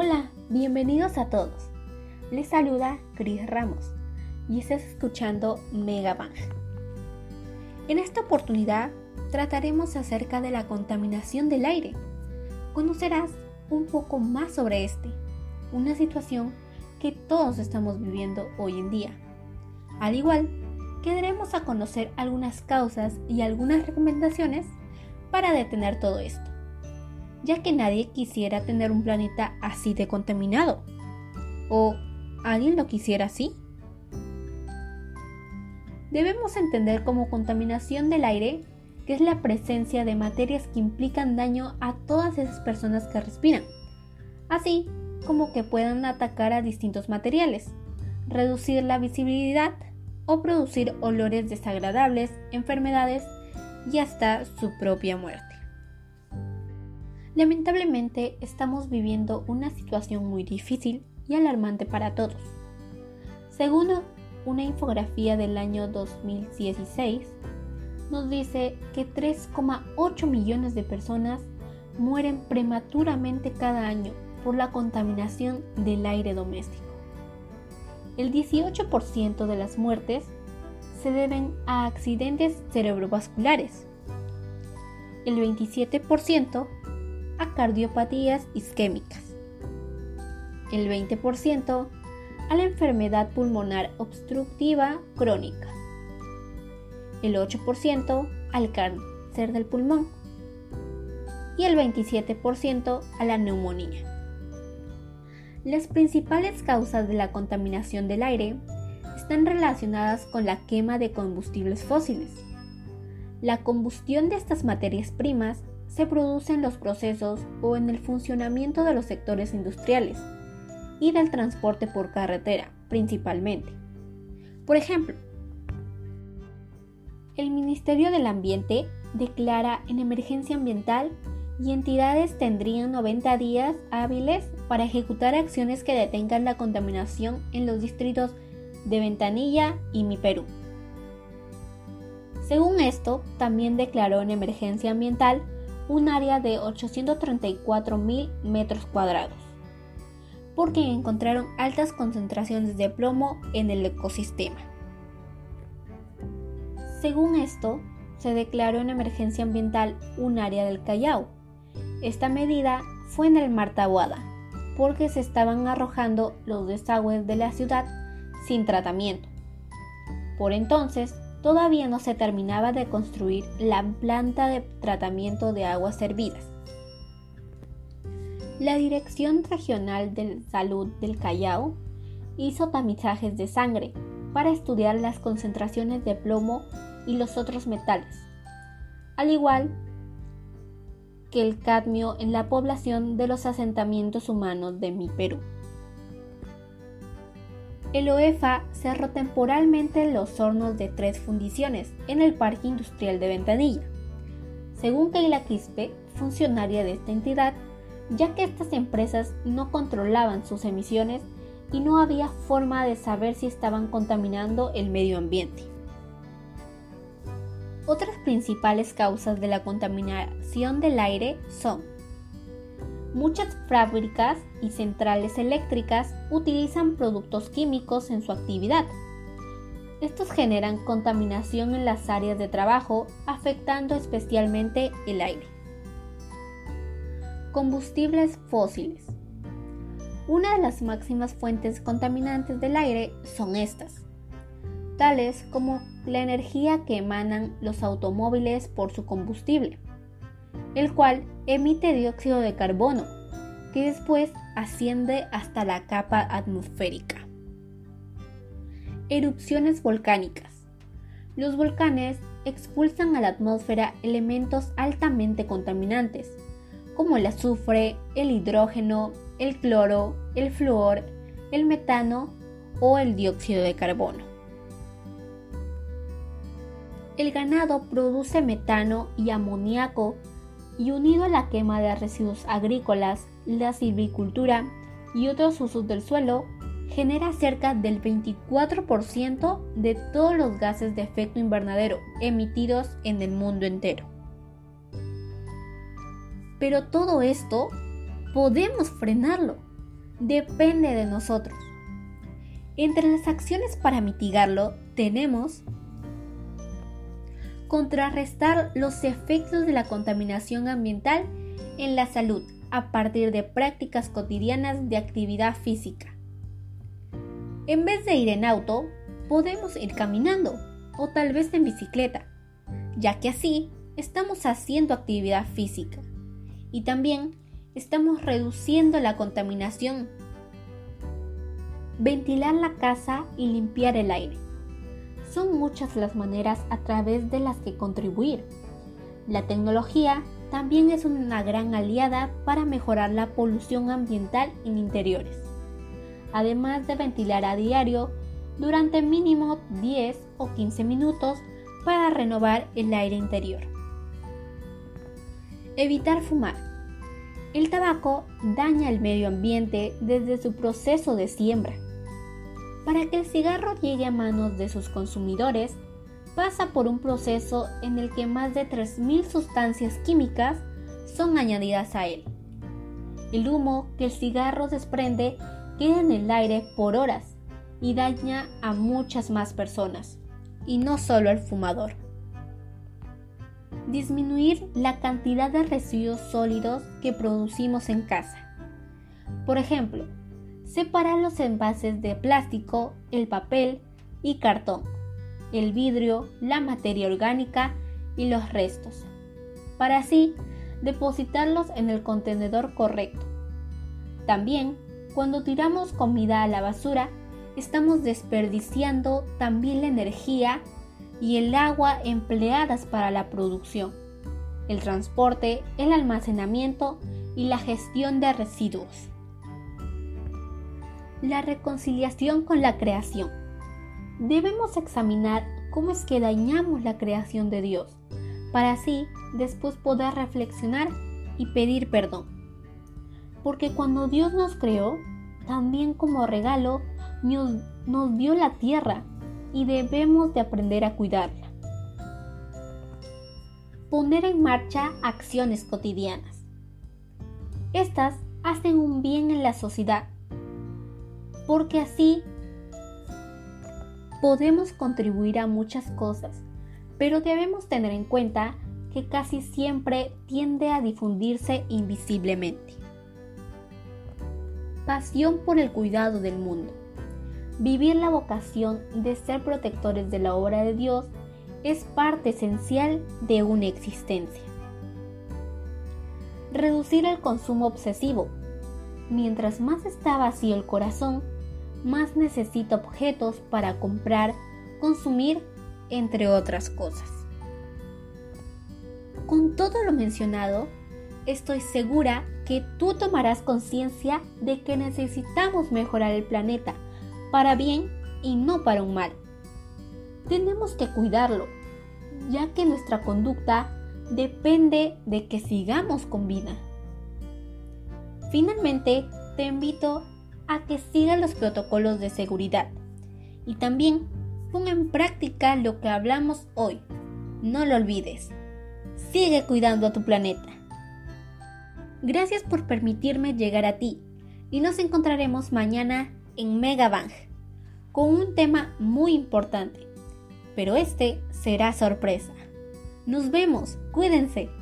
Hola, bienvenidos a todos. Les saluda Cris Ramos y estás escuchando Megabang. En esta oportunidad trataremos acerca de la contaminación del aire. Conocerás un poco más sobre este, una situación que todos estamos viviendo hoy en día. Al igual que daremos a conocer algunas causas y algunas recomendaciones para detener todo esto ya que nadie quisiera tener un planeta así de contaminado. ¿O alguien lo quisiera así? Debemos entender como contaminación del aire que es la presencia de materias que implican daño a todas esas personas que respiran, así como que puedan atacar a distintos materiales, reducir la visibilidad o producir olores desagradables, enfermedades y hasta su propia muerte. Lamentablemente estamos viviendo una situación muy difícil y alarmante para todos. Según una infografía del año 2016, nos dice que 3,8 millones de personas mueren prematuramente cada año por la contaminación del aire doméstico. El 18% de las muertes se deben a accidentes cerebrovasculares. El 27% a cardiopatías isquémicas, el 20% a la enfermedad pulmonar obstructiva crónica, el 8% al cáncer del pulmón y el 27% a la neumonía. Las principales causas de la contaminación del aire están relacionadas con la quema de combustibles fósiles. La combustión de estas materias primas se produce en los procesos o en el funcionamiento de los sectores industriales y del transporte por carretera, principalmente. Por ejemplo, el Ministerio del Ambiente declara en emergencia ambiental y entidades tendrían 90 días hábiles para ejecutar acciones que detengan la contaminación en los distritos de Ventanilla y Mi Perú. Según esto, también declaró en emergencia ambiental un área de 834 mil metros cuadrados, porque encontraron altas concentraciones de plomo en el ecosistema. Según esto, se declaró en emergencia ambiental un área del Callao. Esta medida fue en el Mar Tahuada, porque se estaban arrojando los desagües de la ciudad sin tratamiento. Por entonces, todavía no se terminaba de construir la planta de tratamiento de aguas servidas. La Dirección Regional de Salud del Callao hizo tamizajes de sangre para estudiar las concentraciones de plomo y los otros metales, al igual que el cadmio en la población de los asentamientos humanos de mi Perú. El OEFA cerró temporalmente los hornos de tres fundiciones en el Parque Industrial de Ventanilla. Según Keila Quispe, funcionaria de esta entidad, ya que estas empresas no controlaban sus emisiones y no había forma de saber si estaban contaminando el medio ambiente. Otras principales causas de la contaminación del aire son Muchas fábricas y centrales eléctricas utilizan productos químicos en su actividad. Estos generan contaminación en las áreas de trabajo, afectando especialmente el aire. Combustibles fósiles. Una de las máximas fuentes contaminantes del aire son estas, tales como la energía que emanan los automóviles por su combustible, el cual emite dióxido de carbono, que después asciende hasta la capa atmosférica. Erupciones volcánicas. Los volcanes expulsan a la atmósfera elementos altamente contaminantes, como el azufre, el hidrógeno, el cloro, el flúor, el metano o el dióxido de carbono. El ganado produce metano y amoníaco y unido a la quema de residuos agrícolas, la silvicultura y otros usos del suelo, genera cerca del 24% de todos los gases de efecto invernadero emitidos en el mundo entero. Pero todo esto podemos frenarlo depende de nosotros. Entre las acciones para mitigarlo tenemos contrarrestar los efectos de la contaminación ambiental en la salud a partir de prácticas cotidianas de actividad física. En vez de ir en auto, podemos ir caminando o tal vez en bicicleta, ya que así estamos haciendo actividad física y también estamos reduciendo la contaminación. Ventilar la casa y limpiar el aire. Son muchas las maneras a través de las que contribuir. La tecnología también es una gran aliada para mejorar la polución ambiental en interiores, además de ventilar a diario durante mínimo 10 o 15 minutos para renovar el aire interior. Evitar fumar. El tabaco daña el medio ambiente desde su proceso de siembra. Para que el cigarro llegue a manos de sus consumidores, pasa por un proceso en el que más de 3.000 sustancias químicas son añadidas a él. El humo que el cigarro desprende queda en el aire por horas y daña a muchas más personas, y no solo al fumador. Disminuir la cantidad de residuos sólidos que producimos en casa. Por ejemplo, separar los envases de plástico, el papel y cartón el vidrio, la materia orgánica y los restos, para así depositarlos en el contenedor correcto. También, cuando tiramos comida a la basura, estamos desperdiciando también la energía y el agua empleadas para la producción, el transporte, el almacenamiento y la gestión de residuos. La reconciliación con la creación debemos examinar cómo es que dañamos la creación de Dios, para así después poder reflexionar y pedir perdón. Porque cuando Dios nos creó, también como regalo nos, dio la tierra y debemos de aprender a cuidarla. Poner en marcha acciones cotidianas. Estas hacen un bien en la sociedad, porque así podemos contribuir a muchas cosas, pero debemos tener en cuenta que casi siempre tiende a difundirse invisiblemente. Pasión por el cuidado del mundo. Vivir la vocación de ser protectores de la obra de Dios es parte esencial de una existencia. Reducir el consumo obsesivo. Mientras más está vacío el corazón, más necesita objetos para comprar, consumir, entre otras cosas. Con todo lo mencionado, estoy segura que tú tomarás conciencia de que necesitamos mejorar el planeta para bien y no para un mal. Tenemos que cuidarlo, ya que nuestra conducta depende de que sigamos con vida. Finalmente, te invito a que sigan los protocolos de seguridad y también ponga en práctica lo que hablamos hoy. No lo olvides. Sigue cuidando a tu planeta. Gracias por permitirme llegar a ti y nos encontraremos mañana en Megabang con un tema muy importante, pero este será sorpresa. Nos vemos, cuídense.